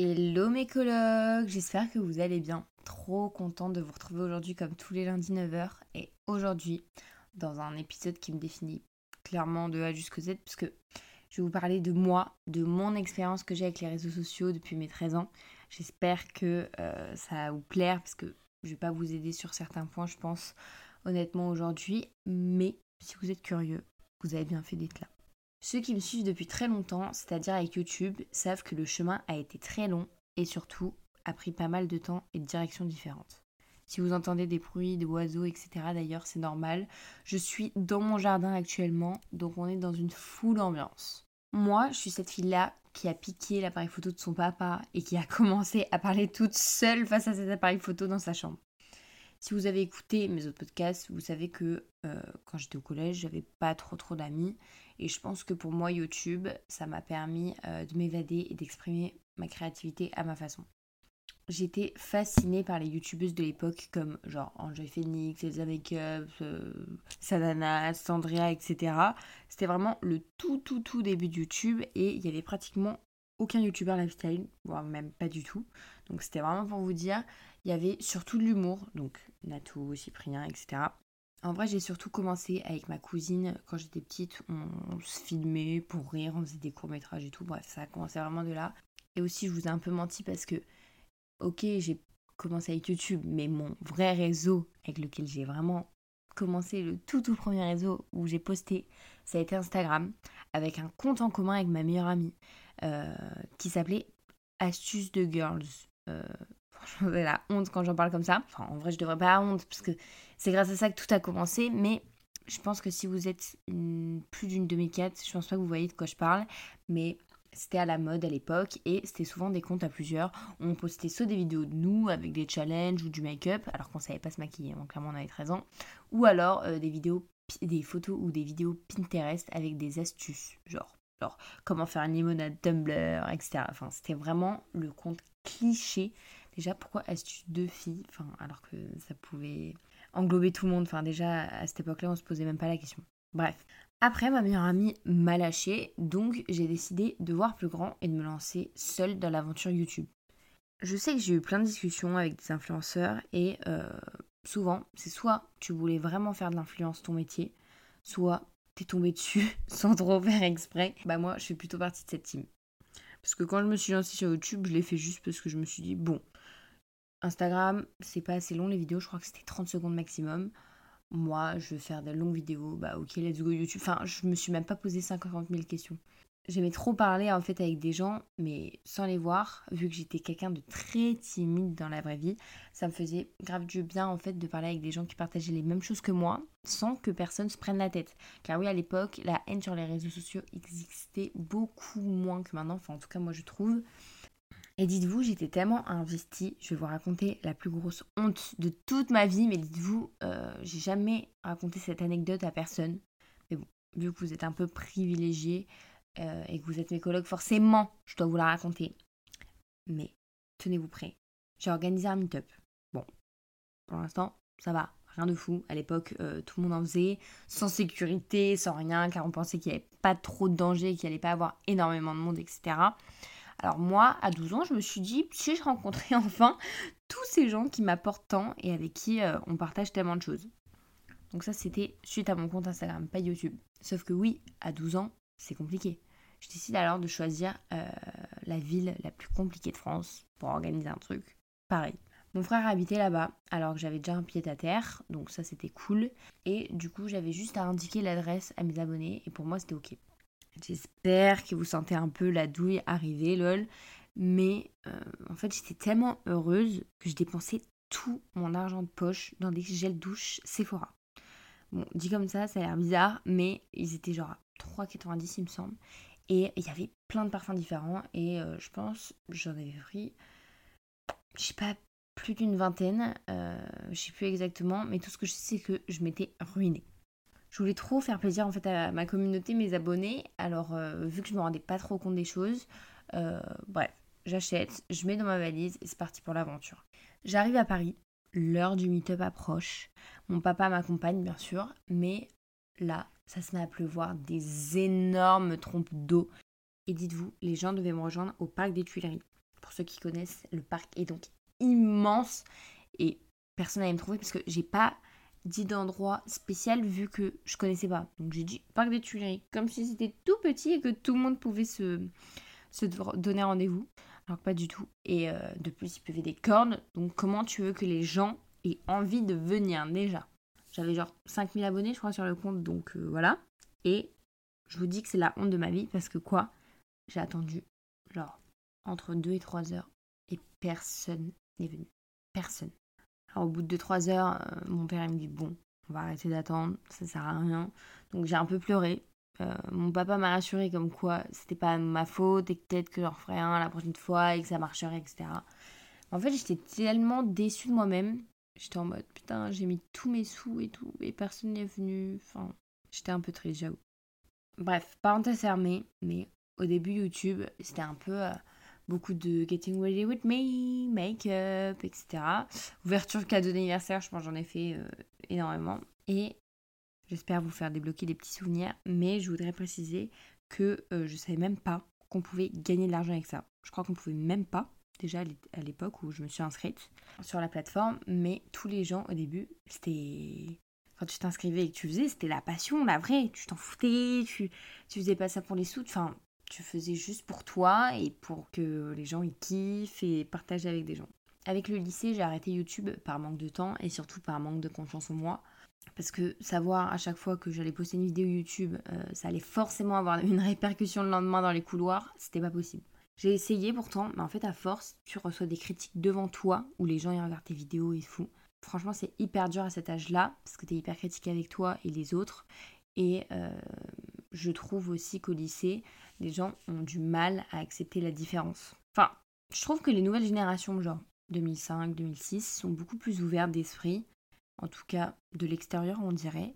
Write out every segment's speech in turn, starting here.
Hello mes colocs, j'espère que vous allez bien. Trop contente de vous retrouver aujourd'hui comme tous les lundis 9h. Et aujourd'hui, dans un épisode qui me définit clairement de A jusqu'au Z, puisque je vais vous parler de moi, de mon expérience que j'ai avec les réseaux sociaux depuis mes 13 ans. J'espère que euh, ça va vous plaire, parce que je vais pas vous aider sur certains points, je pense, honnêtement aujourd'hui. Mais si vous êtes curieux, vous avez bien fait d'être là. Ceux qui me suivent depuis très longtemps, c'est-à-dire avec YouTube, savent que le chemin a été très long et surtout a pris pas mal de temps et de directions différentes. Si vous entendez des bruits d'oiseaux, etc., d'ailleurs, c'est normal. Je suis dans mon jardin actuellement, donc on est dans une foule ambiance. Moi, je suis cette fille-là qui a piqué l'appareil photo de son papa et qui a commencé à parler toute seule face à cet appareil photo dans sa chambre. Si vous avez écouté mes autres podcasts, vous savez que euh, quand j'étais au collège, j'avais pas trop trop d'amis. Et je pense que pour moi, YouTube, ça m'a permis euh, de m'évader et d'exprimer ma créativité à ma façon. J'étais fascinée par les youtubeuses de l'époque comme genre Enjoy Phoenix, Elsa Makeup, euh, Sadana, Sandria, etc. C'était vraiment le tout tout tout début de YouTube et il y avait pratiquement aucun youtubeur lifestyle, voire même pas du tout. Donc c'était vraiment pour vous dire, il y avait surtout de l'humour, donc Nato, Cyprien, etc. En vrai, j'ai surtout commencé avec ma cousine quand j'étais petite. On, se filmait pour rire, on faisait des courts-métrages et tout. Bref, ça a commencé vraiment de là. Et aussi, je vous ai un peu menti parce que, ok, j'ai commencé avec YouTube, mais mon vrai réseau avec lequel j'ai vraiment commencé, le tout tout premier réseau où j'ai posté, ça a été Instagram, avec un compte en commun avec ma meilleure amie euh, qui s'appelait Astuces de Girls. Euh, j'ai la honte quand j'en parle comme ça. Enfin, en vrai, je devrais pas avoir honte parce que c'est grâce à ça que tout a commencé. Mais je pense que si vous êtes plus d'une demi-quête, je pense pas que vous voyez de quoi je parle. Mais c'était à la mode à l'époque et c'était souvent des comptes à plusieurs. On postait soit des vidéos de nous avec des challenges ou du make-up alors qu'on savait pas se maquiller, donc clairement on avait 13 ans, ou alors euh, des vidéos, des photos ou des vidéos Pinterest avec des astuces, genre alors, comment faire une limonade Tumblr, etc. Enfin, c'était vraiment le compte cliché. Déjà, pourquoi astuce de filles Enfin, alors que ça pouvait englober tout le monde. Enfin, déjà, à cette époque-là, on se posait même pas la question. Bref. Après, ma meilleure amie m'a lâché, donc j'ai décidé de voir plus grand et de me lancer seule dans l'aventure YouTube. Je sais que j'ai eu plein de discussions avec des influenceurs et euh, souvent, c'est soit tu voulais vraiment faire de l'influence ton métier, soit t'es tombé dessus sans trop faire exprès. Bah moi, je fais plutôt partie de cette team. Parce que quand je me suis lancée sur YouTube, je l'ai fait juste parce que je me suis dit, bon, Instagram, c'est pas assez long les vidéos, je crois que c'était 30 secondes maximum. Moi, je veux faire des longues vidéos, bah ok, let's go YouTube. Enfin, je me suis même pas posé 50 000 questions. J'aimais trop parler en fait avec des gens, mais sans les voir, vu que j'étais quelqu'un de très timide dans la vraie vie, ça me faisait grave du bien en fait de parler avec des gens qui partageaient les mêmes choses que moi, sans que personne se prenne la tête. Car oui, à l'époque, la haine sur les réseaux sociaux existait beaucoup moins que maintenant, enfin en tout cas moi je trouve. Et dites-vous, j'étais tellement investie, je vais vous raconter la plus grosse honte de toute ma vie, mais dites-vous, euh, j'ai jamais raconté cette anecdote à personne. Mais bon, vu que vous êtes un peu privilégié euh, et que vous êtes mes collègues, forcément, je dois vous la raconter. Mais tenez-vous prêts. J'ai organisé un meet-up. Bon, pour l'instant, ça va, rien de fou. À l'époque, euh, tout le monde en faisait, sans sécurité, sans rien, car on pensait qu'il n'y avait pas trop de danger, qu'il n'y allait pas avoir énormément de monde, etc. Alors moi, à 12 ans, je me suis dit, si je rencontrais enfin tous ces gens qui m'apportent tant et avec qui euh, on partage tellement de choses. Donc ça, c'était suite à mon compte Instagram, pas YouTube. Sauf que oui, à 12 ans, c'est compliqué. Je décide alors de choisir euh, la ville la plus compliquée de France pour organiser un truc. Pareil. Mon frère habitait là-bas alors que j'avais déjà un pied à terre, donc ça c'était cool. Et du coup, j'avais juste à indiquer l'adresse à mes abonnés et pour moi c'était ok. J'espère que vous sentez un peu la douille arriver, lol. Mais euh, en fait, j'étais tellement heureuse que je dépensais tout mon argent de poche dans des gels douche Sephora. Bon, dit comme ça, ça a l'air bizarre, mais ils étaient genre à 3,90 il me semble. Et il y avait plein de parfums différents. Et euh, je pense, j'en avais pris, je sais pas, plus d'une vingtaine. Euh, je sais plus exactement, mais tout ce que je sais, c'est que je m'étais ruinée. Je voulais trop faire plaisir en fait à ma communauté, mes abonnés. Alors euh, vu que je me rendais pas trop compte des choses, euh, bref, j'achète, je mets dans ma valise et c'est parti pour l'aventure. J'arrive à Paris, l'heure du meet-up approche. Mon papa m'accompagne bien sûr, mais là, ça se met à pleuvoir des énormes trompes d'eau. Et dites-vous, les gens devaient me rejoindre au parc des Tuileries. Pour ceux qui connaissent, le parc est donc immense et personne n'allait me trouver parce que j'ai pas dit d'endroit spécial vu que je connaissais pas. Donc j'ai dit parc des Tuileries, comme si c'était tout petit et que tout le monde pouvait se, se donner rendez-vous. Alors pas du tout. Et euh, de plus, il pleuvait des cornes. Donc comment tu veux que les gens aient envie de venir déjà? J'avais genre 5000 abonnés, je crois, sur le compte. Donc euh, voilà. Et je vous dis que c'est la honte de ma vie parce que quoi? J'ai attendu genre entre 2 et 3 heures et personne n'est venu. Personne. Au bout de 2-3 heures, euh, mon père me dit bon, on va arrêter d'attendre, ça sert à rien. Donc j'ai un peu pleuré. Euh, mon papa m'a rassuré comme quoi c'était pas ma faute et peut-être que j'en ferais un la prochaine fois et que ça marcherait, etc. En fait, j'étais tellement déçue de moi-même. J'étais en mode putain, j'ai mis tous mes sous et tout et personne n'est venu. Enfin, j'étais un peu triste, j'avoue. Bref, parenthèse fermée, mais au début YouTube, c'était un peu euh, beaucoup de Getting Ready With Me, make-up, etc. Ouverture cadeau d'anniversaire, je pense j'en ai fait euh, énormément. Et j'espère vous faire débloquer des petits souvenirs, mais je voudrais préciser que euh, je savais même pas qu'on pouvait gagner de l'argent avec ça. Je crois qu'on pouvait même pas, déjà à l'époque où je me suis inscrite sur la plateforme, mais tous les gens au début, c'était quand tu t'inscrivais et que tu faisais, c'était la passion, la vraie. Tu t'en foutais, tu, tu faisais pas ça pour les sous. Enfin, tu faisais juste pour toi et pour que les gens y kiffent et partagent avec des gens. Avec le lycée, j'ai arrêté YouTube par manque de temps et surtout par manque de confiance en moi. Parce que savoir à chaque fois que j'allais poster une vidéo YouTube, euh, ça allait forcément avoir une répercussion le lendemain dans les couloirs, c'était pas possible. J'ai essayé pourtant, mais en fait à force, tu reçois des critiques devant toi où les gens y regardent tes vidéos et fou. Franchement, c'est hyper dur à cet âge-là parce que t'es hyper critiqué avec toi et les autres. Et euh, je trouve aussi qu'au lycée, les gens ont du mal à accepter la différence. Enfin, je trouve que les nouvelles générations, genre 2005, 2006, sont beaucoup plus ouvertes d'esprit, en tout cas de l'extérieur, on dirait.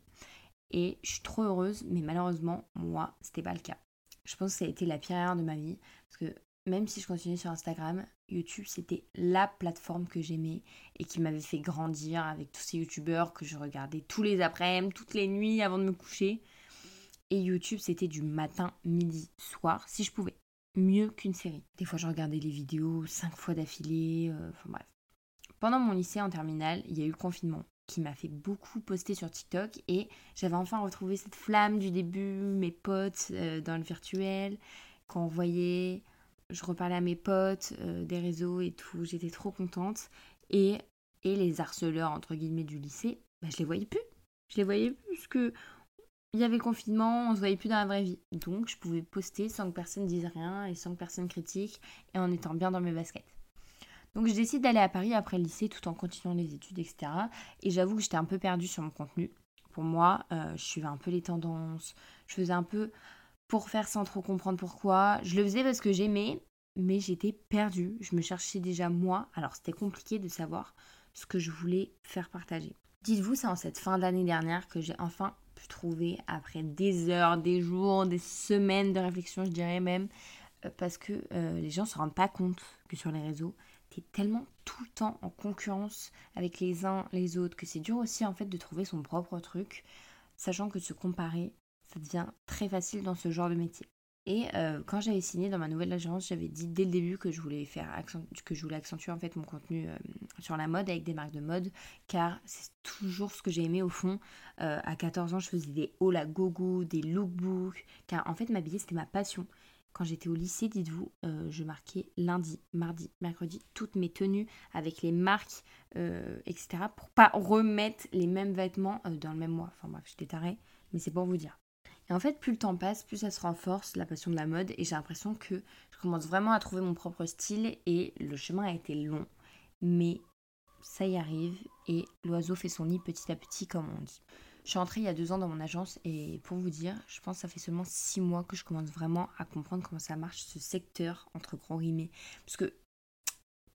Et je suis trop heureuse, mais malheureusement, moi, c'était pas le cas. Je pense que ça a été la pire erreur de ma vie, parce que même si je continuais sur Instagram, YouTube c'était la plateforme que j'aimais et qui m'avait fait grandir avec tous ces youtubeurs que je regardais tous les après-midi, toutes les nuits avant de me coucher. Et YouTube, c'était du matin, midi, soir, si je pouvais. Mieux qu'une série. Des fois, je regardais les vidéos cinq fois d'affilée. Euh, enfin bref. Pendant mon lycée en terminale, il y a eu le confinement qui m'a fait beaucoup poster sur TikTok et j'avais enfin retrouvé cette flamme du début, mes potes euh, dans le virtuel, quand on voyait, je reparlais à mes potes euh, des réseaux et tout, j'étais trop contente. Et, et les harceleurs, entre guillemets, du lycée, bah, je les voyais plus. Je les voyais plus parce que il y avait le confinement, on se voyait plus dans la vraie vie. Donc je pouvais poster sans que personne dise rien et sans que personne critique et en étant bien dans mes baskets. Donc je décide d'aller à Paris après le lycée tout en continuant les études, etc. Et j'avoue que j'étais un peu perdue sur mon contenu. Pour moi, euh, je suivais un peu les tendances, je faisais un peu pour faire sans trop comprendre pourquoi. Je le faisais parce que j'aimais, mais j'étais perdue. Je me cherchais déjà moi, alors c'était compliqué de savoir ce que je voulais faire partager. Dites-vous, c'est en cette fin d'année dernière que j'ai enfin trouver après des heures, des jours, des semaines de réflexion, je dirais même, euh, parce que euh, les gens ne se rendent pas compte que sur les réseaux, tu es tellement tout le temps en concurrence avec les uns les autres que c'est dur aussi en fait de trouver son propre truc, sachant que se comparer, ça devient très facile dans ce genre de métier. Et euh, quand j'avais signé dans ma nouvelle agence, j'avais dit dès le début que je voulais faire que je voulais accentuer en fait mon contenu euh, sur la mode avec des marques de mode, car c'est toujours ce que j'ai aimé au fond. Euh, à 14 ans, je faisais des hauls à gogo, des lookbooks, car en fait m'habiller c'était ma passion. Quand j'étais au lycée, dites-vous, je marquais lundi, mardi, mercredi toutes mes tenues avec les marques, etc. pour pas remettre les mêmes vêtements dans le même mois. Enfin bref, j'étais tarée, mais c'est pour vous dire. Et en fait, plus le temps passe, plus ça se renforce, la passion de la mode, et j'ai l'impression que je commence vraiment à trouver mon propre style, et le chemin a été long, mais ça y arrive, et l'oiseau fait son nid petit à petit, comme on dit. Je suis entrée il y a deux ans dans mon agence, et pour vous dire, je pense que ça fait seulement six mois que je commence vraiment à comprendre comment ça marche, ce secteur, entre gros guillemets. Parce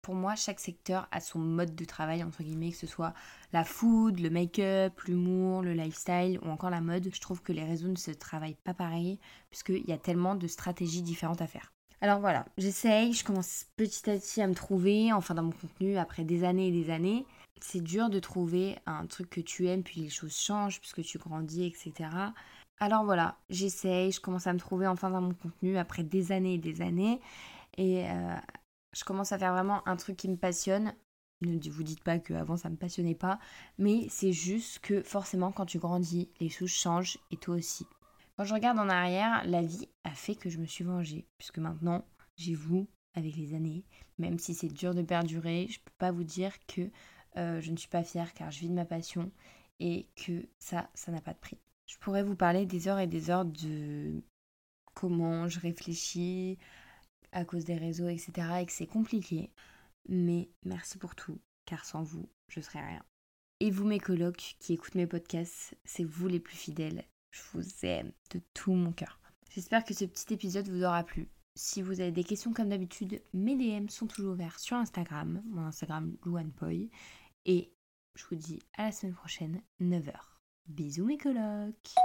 pour moi, chaque secteur a son mode de travail, entre guillemets, que ce soit la food, le make-up, l'humour, le lifestyle ou encore la mode. Je trouve que les réseaux ne se travaillent pas pareil, puisqu'il y a tellement de stratégies différentes à faire. Alors voilà, j'essaye, je commence petit à petit à me trouver, enfin dans mon contenu, après des années et des années. C'est dur de trouver un truc que tu aimes, puis les choses changent, puisque tu grandis, etc. Alors voilà, j'essaye, je commence à me trouver enfin dans mon contenu après des années et des années. Et euh, je commence à faire vraiment un truc qui me passionne. Ne vous dites pas qu'avant ça me passionnait pas, mais c'est juste que forcément quand tu grandis, les choses changent et toi aussi. Quand je regarde en arrière, la vie a fait que je me suis vengée, puisque maintenant j'ai vous avec les années, même si c'est dur de perdurer, je peux pas vous dire que euh, je ne suis pas fière car je vis de ma passion et que ça, ça n'a pas de prix. Je pourrais vous parler des heures et des heures de comment je réfléchis à cause des réseaux, etc. et que c'est compliqué. Mais merci pour tout, car sans vous, je serais rien. Et vous, mes colocs qui écoutent mes podcasts, c'est vous les plus fidèles. Je vous aime de tout mon cœur. J'espère que ce petit épisode vous aura plu. Si vous avez des questions comme d'habitude, mes DM sont toujours ouverts sur Instagram, mon Instagram louannepoy. Et je vous dis à la semaine prochaine, 9h. Bisous mes colocs